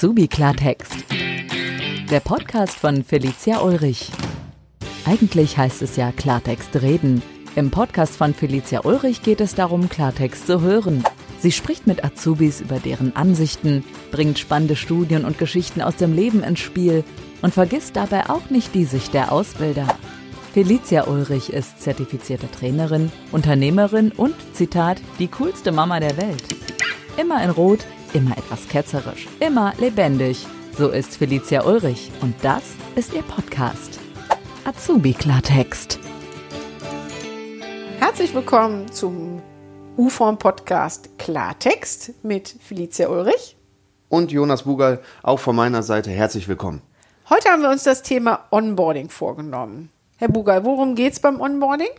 Azubi Klartext. Der Podcast von Felicia Ulrich. Eigentlich heißt es ja Klartext reden. Im Podcast von Felicia Ulrich geht es darum, Klartext zu hören. Sie spricht mit Azubis über deren Ansichten, bringt spannende Studien und Geschichten aus dem Leben ins Spiel und vergisst dabei auch nicht die Sicht der Ausbilder. Felicia Ulrich ist zertifizierte Trainerin, Unternehmerin und, Zitat, die coolste Mama der Welt. Immer in Rot, immer etwas ketzerisch, immer lebendig. So ist Felicia Ulrich und das ist ihr Podcast. Azubi Klartext. Herzlich willkommen zum U-Form Podcast Klartext mit Felicia Ulrich und Jonas Bugal, auch von meiner Seite herzlich willkommen. Heute haben wir uns das Thema Onboarding vorgenommen. Herr Bugal, worum geht es beim Onboarding?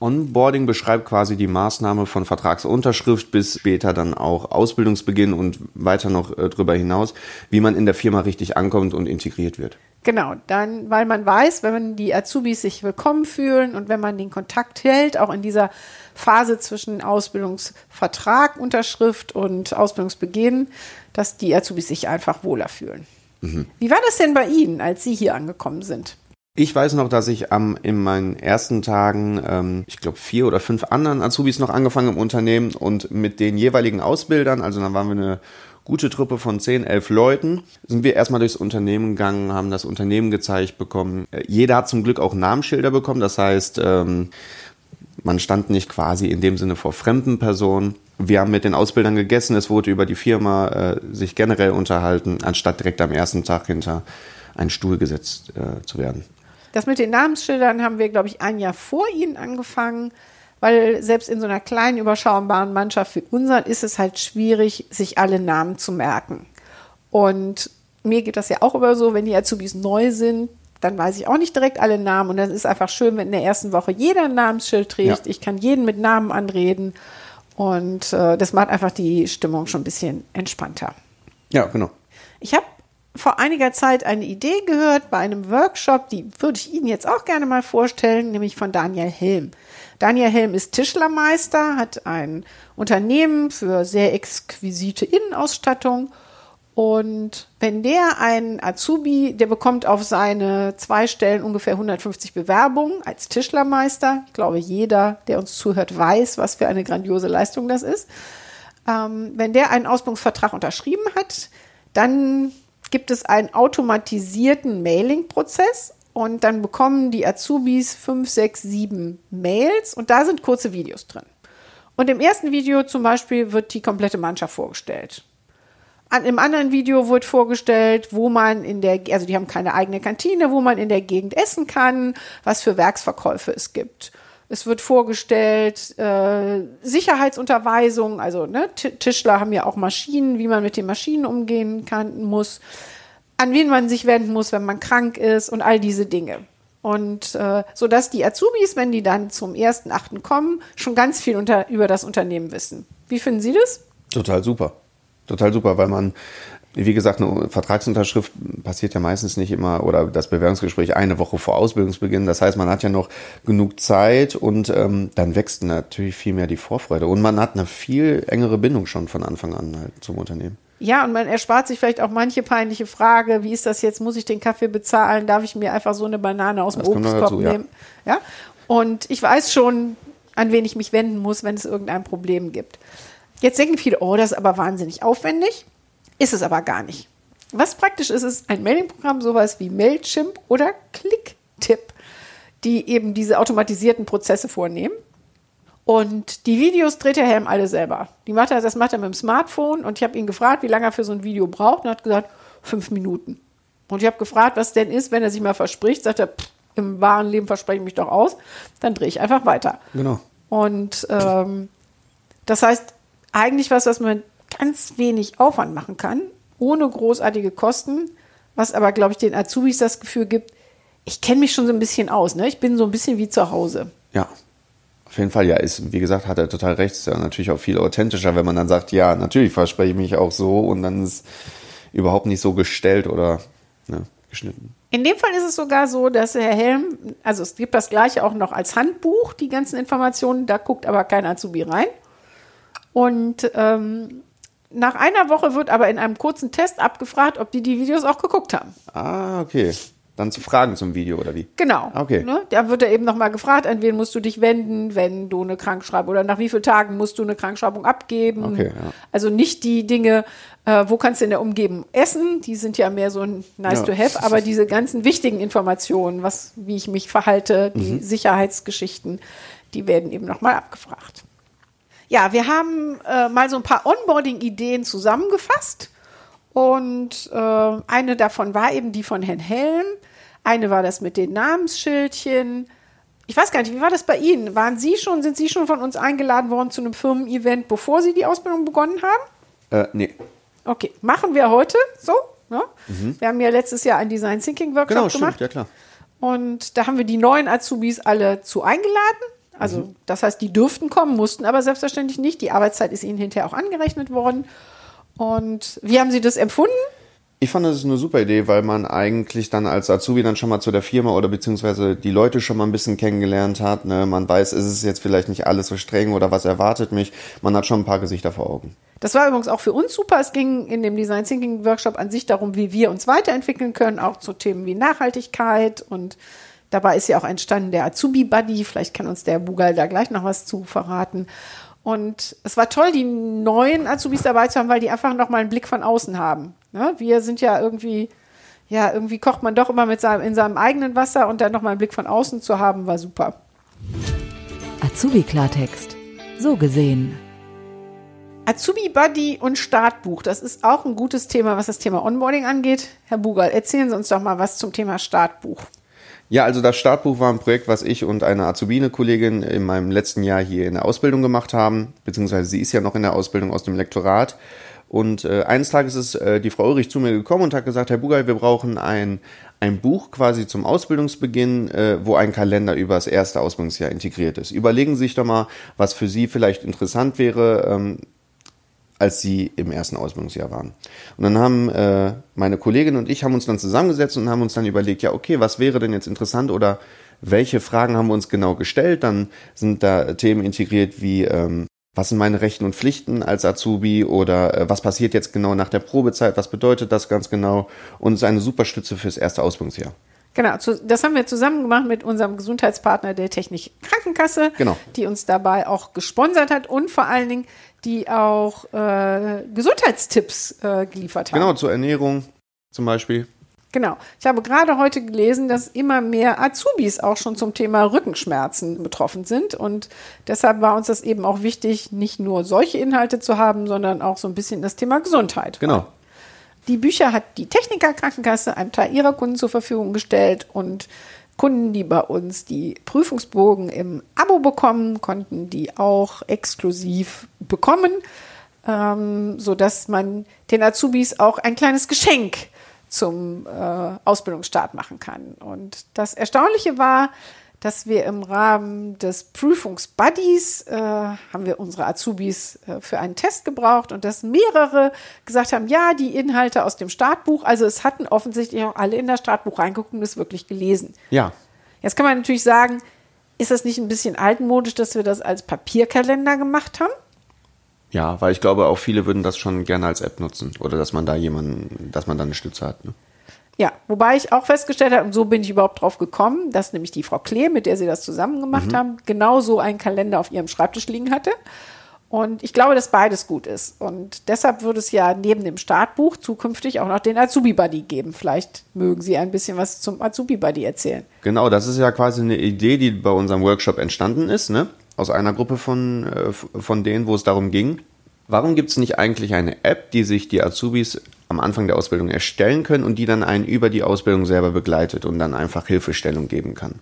Onboarding beschreibt quasi die Maßnahme von Vertragsunterschrift bis später dann auch Ausbildungsbeginn und weiter noch äh, darüber hinaus, wie man in der Firma richtig ankommt und integriert wird. Genau, dann, weil man weiß, wenn man die Azubis sich willkommen fühlen und wenn man den Kontakt hält, auch in dieser Phase zwischen Ausbildungsvertrag, Unterschrift und Ausbildungsbeginn, dass die Azubis sich einfach wohler fühlen. Mhm. Wie war das denn bei Ihnen, als Sie hier angekommen sind? Ich weiß noch, dass ich am, in meinen ersten Tagen, ähm, ich glaube, vier oder fünf anderen Azubis noch angefangen im Unternehmen und mit den jeweiligen Ausbildern, also dann waren wir eine gute Truppe von zehn, elf Leuten, sind wir erstmal durchs Unternehmen gegangen, haben das Unternehmen gezeigt bekommen. Äh, jeder hat zum Glück auch Namensschilder bekommen, das heißt, ähm, man stand nicht quasi in dem Sinne vor fremden Personen. Wir haben mit den Ausbildern gegessen, es wurde über die Firma äh, sich generell unterhalten, anstatt direkt am ersten Tag hinter einen Stuhl gesetzt äh, zu werden. Das mit den Namensschildern haben wir, glaube ich, ein Jahr vor Ihnen angefangen, weil selbst in so einer kleinen, überschaubaren Mannschaft wie unseren ist es halt schwierig, sich alle Namen zu merken. Und mir geht das ja auch immer so, wenn die Azubis neu sind, dann weiß ich auch nicht direkt alle Namen. Und dann ist es einfach schön, wenn in der ersten Woche jeder ein Namensschild trägt. Ja. Ich kann jeden mit Namen anreden. Und äh, das macht einfach die Stimmung schon ein bisschen entspannter. Ja, genau. Ich habe vor einiger Zeit eine Idee gehört bei einem Workshop, die würde ich Ihnen jetzt auch gerne mal vorstellen, nämlich von Daniel Helm. Daniel Helm ist Tischlermeister, hat ein Unternehmen für sehr exquisite Innenausstattung. Und wenn der ein Azubi, der bekommt auf seine zwei Stellen ungefähr 150 Bewerbungen als Tischlermeister. Ich glaube, jeder, der uns zuhört, weiß, was für eine grandiose Leistung das ist. Ähm, wenn der einen Ausbildungsvertrag unterschrieben hat, dann gibt es einen automatisierten Mailing-Prozess und dann bekommen die Azubis fünf, sechs, sieben Mails und da sind kurze Videos drin. Und im ersten Video zum Beispiel wird die komplette Mannschaft vorgestellt. An, Im anderen Video wird vorgestellt, wo man in der, also die haben keine eigene Kantine, wo man in der Gegend essen kann, was für Werksverkäufe es gibt. Es wird vorgestellt, äh, Sicherheitsunterweisung, also ne, Tischler haben ja auch Maschinen, wie man mit den Maschinen umgehen kann, muss, an wen man sich wenden muss, wenn man krank ist und all diese Dinge. Und äh, so dass die Azubis, wenn die dann zum ersten Achten kommen, schon ganz viel unter, über das Unternehmen wissen. Wie finden Sie das? Total super. Total super, weil man wie gesagt, eine Vertragsunterschrift passiert ja meistens nicht immer oder das Bewerbungsgespräch eine Woche vor Ausbildungsbeginn. Das heißt, man hat ja noch genug Zeit und ähm, dann wächst natürlich viel mehr die Vorfreude. Und man hat eine viel engere Bindung schon von Anfang an halt zum Unternehmen. Ja, und man erspart sich vielleicht auch manche peinliche Frage, wie ist das jetzt, muss ich den Kaffee bezahlen, darf ich mir einfach so eine Banane aus dem Obstkorb nehmen? Ja. ja. Und ich weiß schon, an wen ich mich wenden muss, wenn es irgendein Problem gibt. Jetzt denken viele, oh, das ist aber wahnsinnig aufwendig. Ist es aber gar nicht. Was praktisch ist, ist ein Mailing-Programm, sowas wie Mailchimp oder Clicktip, die eben diese automatisierten Prozesse vornehmen. Und die Videos dreht der Helm alle selber. Die macht er, das macht er mit dem Smartphone und ich habe ihn gefragt, wie lange er für so ein Video braucht und er hat gesagt, fünf Minuten. Und ich habe gefragt, was denn ist, wenn er sich mal verspricht, sagt er, pff, im wahren Leben verspreche ich mich doch aus, dann drehe ich einfach weiter. Genau. Und ähm, das heißt, eigentlich was, was man ganz wenig Aufwand machen kann, ohne großartige Kosten, was aber, glaube ich, den Azubis das Gefühl gibt, ich kenne mich schon so ein bisschen aus, ne? Ich bin so ein bisschen wie zu Hause. Ja. Auf jeden Fall, ja, ist, wie gesagt, hat er total recht. Ist ja natürlich auch viel authentischer, wenn man dann sagt, ja, natürlich verspreche ich mich auch so und dann ist überhaupt nicht so gestellt oder ne, geschnitten. In dem Fall ist es sogar so, dass Herr Helm, also es gibt das gleiche auch noch als Handbuch, die ganzen Informationen, da guckt aber kein Azubi rein. Und ähm, nach einer Woche wird aber in einem kurzen Test abgefragt, ob die die Videos auch geguckt haben. Ah, okay. Dann zu Fragen zum Video oder wie? Genau. Okay. Ne? Da wird er eben nochmal gefragt, an wen musst du dich wenden, wenn du eine Krankschreibung oder nach wie vielen Tagen musst du eine Krankschreibung abgeben. Okay, ja. Also nicht die Dinge, äh, wo kannst du in der Umgebung essen, die sind ja mehr so ein nice Ja. to have, aber diese ganzen wichtigen Informationen, was, wie ich mich verhalte, die Mhm. Sicherheitsgeschichten, die werden eben nochmal abgefragt. Ja, wir haben äh, mal so ein paar Onboarding-Ideen zusammengefasst. Und äh, eine davon war eben die von Herrn Helm. Eine war das mit den Namensschildchen. Ich weiß gar nicht, wie war das bei Ihnen? Waren Sie schon, sind Sie schon von uns eingeladen worden zu einem Firmen-Event, bevor Sie die Ausbildung begonnen haben? Äh, nee. Okay, machen wir heute so. Ne? Wir haben ja letztes Jahr einen Design Thinking Workshop Mhm. Genau, gemacht. stimmt, ja klar. Und da haben wir die neuen Azubis alle zu eingeladen. Also Mhm. das heißt, die dürften kommen, mussten aber selbstverständlich nicht. Die Arbeitszeit ist ihnen hinterher auch angerechnet worden. Und wie haben Sie das empfunden? Ich fand, das ist eine super Idee, weil man eigentlich dann als Azubi dann schon mal zu der Firma oder beziehungsweise die Leute schon mal ein bisschen kennengelernt hat. Ne? Man weiß, ist es jetzt vielleicht nicht alles so streng oder was erwartet mich. Man hat schon ein paar Gesichter vor Augen. Das war übrigens auch für uns super. Es ging in dem Design Thinking Workshop an sich darum, wie wir uns weiterentwickeln können, auch zu Themen wie Nachhaltigkeit. Und dabei ist ja auch entstanden der Azubi Buddy. Vielleicht kann uns der Bugal da gleich noch was zu verraten. Und es war toll, die neuen Azubis dabei zu haben, weil die einfach noch mal einen Blick von außen haben. Ne? Wir sind ja irgendwie, ja, irgendwie kocht man doch immer mit seinem, in seinem eigenen Wasser und dann noch mal einen Blick von außen zu haben, war super. Azubi-Klartext. So gesehen. Azubi Buddy und Startbuch, das ist auch ein gutes Thema, was das Thema Onboarding angeht. Herr Bugal, erzählen Sie uns doch mal was zum Thema Startbuch. Ja, also das Startbuch war ein Projekt, was ich und eine Azubine-Kollegin in meinem letzten Jahr hier in der Ausbildung gemacht haben, beziehungsweise sie ist ja noch in der Ausbildung aus dem Lektorat. Und äh, eines Tages ist äh, die Frau Ulrich zu mir gekommen und hat gesagt, Herr Bugal, wir brauchen ein, ein Buch quasi zum Ausbildungsbeginn, äh, wo ein Kalender über das erste Ausbildungsjahr integriert ist. Überlegen Sie sich doch mal, was für Sie vielleicht interessant wäre, ähm, als sie im ersten Ausbildungsjahr waren. Und dann haben äh, meine Kollegin und ich haben uns dann zusammengesetzt und haben uns dann überlegt, ja, okay, was wäre denn jetzt interessant oder welche Fragen haben wir uns genau gestellt? Dann sind da Themen integriert wie, ähm, was sind meine Rechten und Pflichten als Azubi oder äh, was passiert jetzt genau nach der Probezeit, was bedeutet das ganz genau? Und es ist eine super Stütze fürs erste Ausbildungsjahr. Genau, das haben wir zusammen gemacht mit unserem Gesundheitspartner der Technik Krankenkasse, Genau. die uns dabei auch gesponsert hat und vor allen Dingen die auch äh, Gesundheitstipps äh, geliefert haben. Genau, zur Ernährung zum Beispiel. Genau. Ich habe gerade heute gelesen, dass immer mehr Azubis auch schon zum Thema Rückenschmerzen betroffen sind. Und deshalb war uns das eben auch wichtig, nicht nur solche Inhalte zu haben, sondern auch so ein bisschen das Thema Gesundheit. Genau. Die Bücher hat die Techniker Krankenkasse einem Teil ihrer Kunden zur Verfügung gestellt und Kunden, die bei uns die Prüfungsbogen im Abo bekommen, konnten die auch exklusiv bekommen, ähm, sodass man den Azubis auch ein kleines Geschenk zum äh, Ausbildungsstart machen kann. Und das Erstaunliche war, dass wir im Rahmen des Prüfungsbuddies äh, haben wir unsere Azubis äh, für einen Test gebraucht und dass mehrere gesagt haben, ja, die Inhalte aus dem Startbuch, also es hatten offensichtlich auch alle in das Startbuch reingeguckt und es wirklich gelesen. Ja, Jetzt kann man natürlich sagen, ist das nicht ein bisschen altmodisch, dass wir das als Papierkalender gemacht haben? Ja, weil ich glaube, auch viele würden das schon gerne als App nutzen oder dass man da jemanden, dass man da eine Stütze hat. Ne? Ja, wobei ich auch festgestellt habe, und so bin ich überhaupt drauf gekommen, dass nämlich die Frau Klee, mit der sie das zusammen gemacht haben, genau so einen Kalender auf ihrem Schreibtisch liegen hatte. Und ich glaube, dass beides gut ist. Und deshalb würde es ja neben dem Startbuch zukünftig auch noch den Azubi-Buddy geben. Vielleicht mögen Sie ein bisschen was zum Azubi-Buddy erzählen. Genau, das ist ja quasi eine Idee, die bei unserem Workshop entstanden ist, ne? Aus einer Gruppe von, äh, von denen, wo es darum ging. Warum gibt es nicht eigentlich eine App, die sich die Azubis am Anfang der Ausbildung erstellen können und die dann einen über die Ausbildung selber begleitet und dann einfach Hilfestellung geben kann?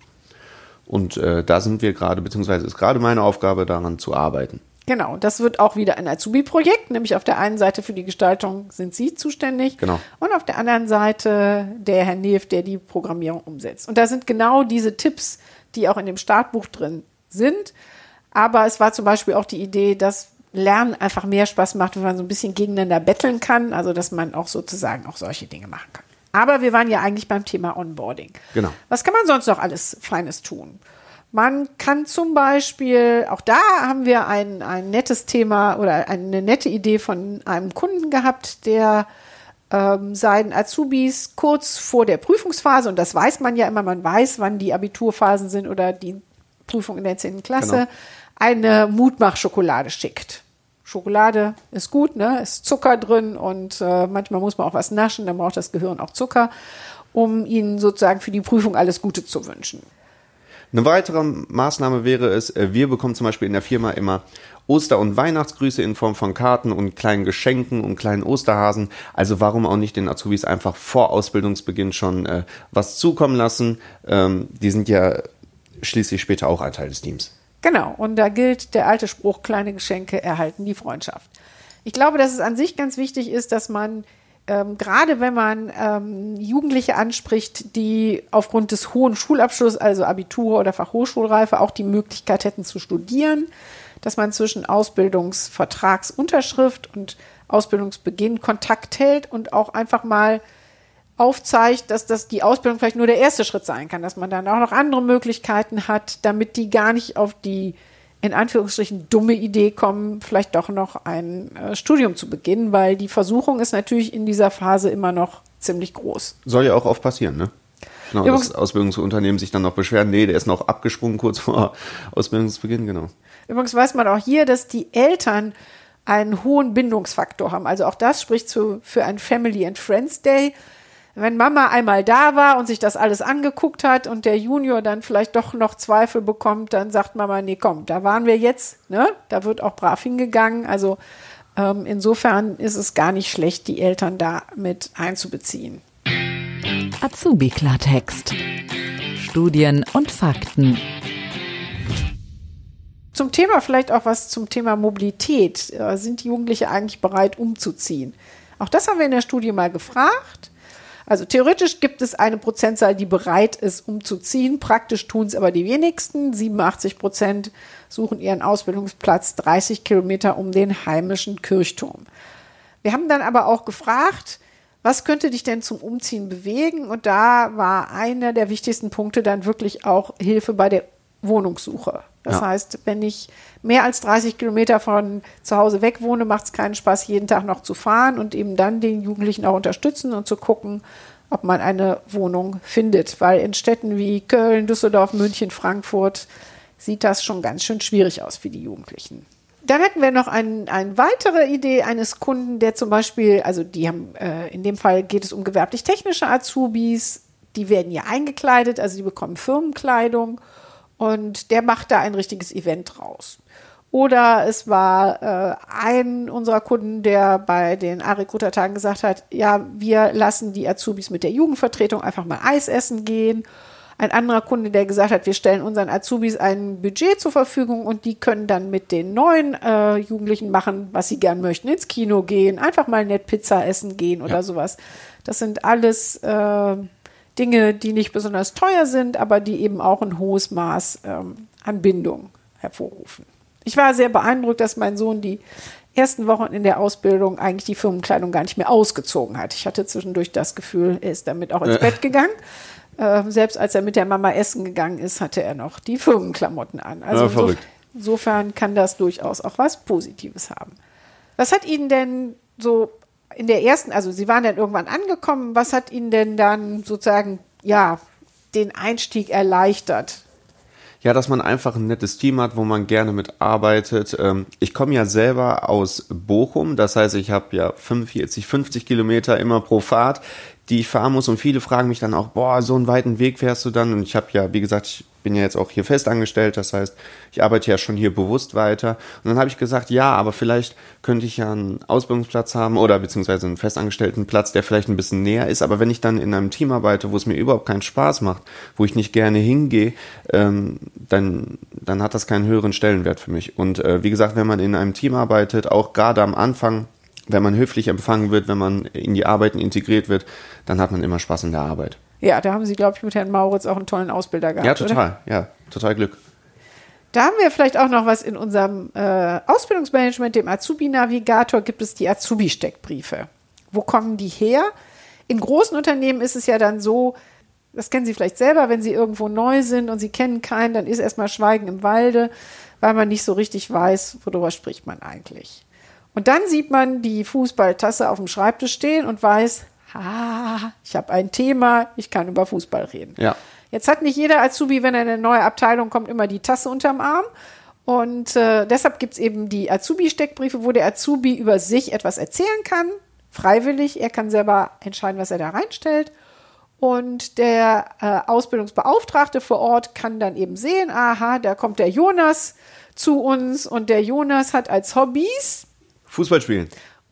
Und äh, da sind wir gerade, beziehungsweise ist gerade meine Aufgabe, daran zu arbeiten. Genau, das wird auch wieder ein Azubi-Projekt, nämlich auf der einen Seite für die Gestaltung sind Sie zuständig Genau. und auf der anderen Seite der Herr Neef, der die Programmierung umsetzt. Und da sind genau diese Tipps, die auch in dem Startbuch drin sind. Aber es war zum Beispiel auch die Idee, dass Lernen einfach mehr Spaß macht, wenn man so ein bisschen gegeneinander betteln kann, also dass man auch sozusagen auch solche Dinge machen kann. Aber wir waren ja eigentlich beim Thema Onboarding. Genau. Was kann man sonst noch alles Feines tun? Man kann zum Beispiel, auch da haben wir ein, ein nettes Thema oder eine nette Idee von einem Kunden gehabt, der ähm, seinen Azubis kurz vor der Prüfungsphase, und das weiß man ja immer, man weiß, wann die Abiturphasen sind oder die Prüfung in der 10. Klasse, genau. eine Mutmachschokolade schickt. Schokolade ist gut, ne? Ist Zucker drin und äh, manchmal muss man auch was naschen, dann braucht das Gehirn auch Zucker, um ihnen sozusagen für die Prüfung alles Gute zu wünschen. Eine weitere Maßnahme wäre es, äh, wir bekommen zum Beispiel in der Firma immer Oster- und Weihnachtsgrüße in Form von Karten und kleinen Geschenken und kleinen Osterhasen. Also warum auch nicht den Azubis einfach vor Ausbildungsbeginn schon äh, was zukommen lassen? Ähm, die sind ja schließlich später auch ein Teil des Teams. Genau, und da gilt der alte Spruch, kleine Geschenke erhalten die Freundschaft. Ich glaube, dass es an sich ganz wichtig ist, dass man ähm, gerade wenn man ähm, Jugendliche anspricht, die aufgrund des hohen Schulabschlusses, also Abitur oder Fachhochschulreife, auch die Möglichkeit hätten zu studieren, dass man zwischen Ausbildungsvertragsunterschrift und Ausbildungsbeginn Kontakt hält und auch einfach mal aufzeigt, dass das die Ausbildung vielleicht nur der erste Schritt sein kann, dass man dann auch noch andere Möglichkeiten hat, damit die gar nicht auf die in Anführungsstrichen dumme Idee kommen, vielleicht doch noch ein äh, Studium zu beginnen, weil die Versuchung ist natürlich in dieser Phase immer noch ziemlich groß. Soll ja auch oft passieren, ne? Genau, Übrigens, das Ausbildungsunternehmen sich dann noch beschweren, nee, der ist noch abgesprungen kurz vor Ausbildungsbeginn, genau. Übrigens weiß man auch hier, dass die Eltern einen hohen Bindungsfaktor haben. Also auch das spricht zu, für ein Family and Friends Day wenn Mama einmal da war und sich das alles angeguckt hat und der Junior dann vielleicht doch noch Zweifel bekommt, dann sagt Mama, nee, komm, da waren wir jetzt, ne? Da wird auch brav hingegangen. Also ähm, insofern ist es gar nicht schlecht, die Eltern da mit einzubeziehen. Azubi Klartext. Studien und Fakten. Zum Thema vielleicht auch was zum Thema Mobilität. Äh, sind die Jugendliche eigentlich bereit umzuziehen? Auch das haben wir in der Studie mal gefragt. Also theoretisch gibt es eine Prozentzahl, die bereit ist, umzuziehen. Praktisch tun es aber die wenigsten. 87 Prozent suchen ihren Ausbildungsplatz 30 Kilometer um den heimischen Kirchturm. Wir haben dann aber auch gefragt, was könnte dich denn zum Umziehen bewegen? Und da war einer der wichtigsten Punkte dann wirklich auch Hilfe bei der Wohnungssuche. Das ja. heißt, wenn ich mehr als 30 Kilometer von zu Hause weg wohne, macht es keinen Spaß, jeden Tag noch zu fahren und eben dann den Jugendlichen auch unterstützen und zu gucken, ob man eine Wohnung findet. Weil in Städten wie Köln, Düsseldorf, München, Frankfurt sieht das schon ganz schön schwierig aus für die Jugendlichen. Dann hatten wir noch ein, eine weitere Idee eines Kunden, der zum Beispiel, also die haben, äh, in dem Fall geht es um gewerblich-technische Azubis, die werden ja eingekleidet, also die bekommen Firmenkleidung und der macht da ein richtiges Event draus. Oder es war äh, ein unserer Kunden, der bei den A-Recruiter-Tagen gesagt hat, ja, wir lassen die Azubis mit der Jugendvertretung einfach mal Eis essen gehen. Ein anderer Kunde, der gesagt hat, wir stellen unseren Azubis ein Budget zur Verfügung und die können dann mit den neuen äh, Jugendlichen machen, was sie gern möchten, ins Kino gehen, einfach mal nett Pizza essen gehen oder ja. sowas. Das sind alles äh, Dinge, die nicht besonders teuer sind, aber die eben auch ein hohes Maß ähm, an Bindung hervorrufen. Ich war sehr beeindruckt, dass mein Sohn die ersten Wochen in der Ausbildung eigentlich die Firmenkleidung gar nicht mehr ausgezogen hat. Ich hatte zwischendurch das Gefühl, er ist damit auch ins Bett gegangen. Ähm, selbst als er mit der Mama essen gegangen ist, hatte er noch die Firmenklamotten an. Also ja, insof insofern kann das durchaus auch was Positives haben. Was hat Ihnen denn so in der ersten, also Sie waren dann irgendwann angekommen, was hat Ihnen denn dann sozusagen, ja, den Einstieg erleichtert? Ja, dass man einfach ein nettes Team hat, wo man gerne mitarbeitet. Ähm, ich komme ja selber aus Bochum, das heißt, ich habe ja 45, 50 Kilometer immer pro Fahrt, die ich fahren muss. Und viele fragen mich dann auch, boah, so einen weiten Weg fährst du dann? Und ich habe ja, wie gesagt, ich bin ja jetzt auch hier fest angestellt, das heißt, ich arbeite ja schon hier bewusst weiter. Und dann habe ich gesagt, ja, aber vielleicht könnte ich ja einen Ausbildungsplatz haben oder beziehungsweise einen festangestellten Platz, der vielleicht ein bisschen näher ist. Aber wenn ich dann in einem Team arbeite, wo es mir überhaupt keinen Spaß macht, wo ich nicht gerne hingehe, ähm, dann, dann hat das keinen höheren Stellenwert für mich. Und äh, wie gesagt, wenn man in einem Team arbeitet, auch gerade am Anfang, wenn man höflich empfangen wird, wenn man in die Arbeiten integriert wird, dann hat man immer Spaß in der Arbeit. Ja, da haben Sie, glaube ich, mit Herrn Mauritz auch einen tollen Ausbilder gehabt. Ja, total. Oder? Ja, total Glück. Da haben wir vielleicht auch noch was in unserem äh, Ausbildungsmanagement, dem Azubi-Navigator, gibt es die Azubi-Steckbriefe. Wo kommen die her? In großen Unternehmen ist es ja dann so, Das kennen Sie vielleicht selber, wenn Sie irgendwo neu sind und Sie kennen keinen, dann ist erstmal Schweigen im Walde, weil man nicht so richtig weiß, worüber spricht man eigentlich. Und dann sieht man die Fußballtasse auf dem Schreibtisch stehen und weiß, ah, ich habe ein Thema, ich kann über Fußball reden. Ja. Jetzt hat nicht jeder Azubi, wenn er in eine neue Abteilung kommt, immer die Tasse unterm Arm. Und äh, deshalb gibt es eben die Azubi-Steckbriefe, wo der Azubi über sich etwas erzählen kann, freiwillig. Er kann selber entscheiden, was er da reinstellt. Und der äh, Ausbildungsbeauftragte vor Ort kann dann eben sehen, aha, da kommt der Jonas zu uns und der Jonas hat als Hobbys Fußball spielen.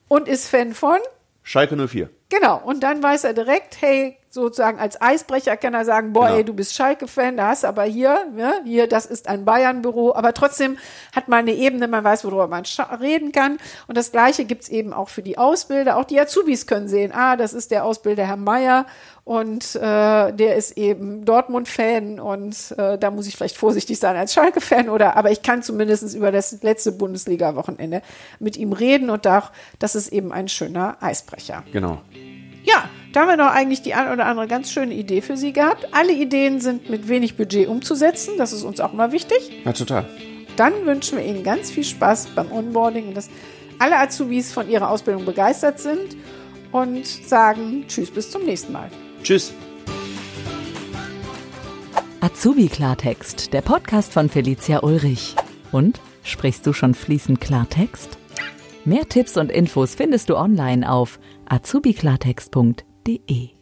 und ist Fan von Schalke 04. Genau, und dann weiß er direkt, hey, sozusagen als Eisbrecher kann er sagen, boah, Genau. ey, du bist Schalke-Fan, da hast du aber hier, ne, hier, das ist ein Bayern-Büro, aber trotzdem hat man eine Ebene, man weiß, worüber man reden kann. Und das Gleiche gibt's eben auch für die Ausbilder. Auch die Azubis können sehen, ah, das ist der Ausbilder Herr Meier und äh, der ist eben Dortmund-Fan und äh, da muss ich vielleicht vorsichtig sein als Schalke-Fan oder, aber ich kann zumindest über das letzte Bundesliga-Wochenende mit ihm reden und auch, das ist eben ein schöner Eisbrecher. Genau. Ja, da haben wir noch eigentlich die ein oder andere ganz schöne Idee für Sie gehabt. Alle Ideen sind mit wenig Budget umzusetzen. Das ist uns auch mal wichtig. Ja, total. Dann wünschen wir Ihnen ganz viel Spaß beim Onboarding und dass alle Azubis von Ihrer Ausbildung begeistert sind und sagen Tschüss, bis zum nächsten Mal. Tschüss. Azubi Klartext, der Podcast von Felicia Ulrich. Und sprichst du schon fließend Klartext? Mehr Tipps und Infos findest du online auf azubiklartext.de.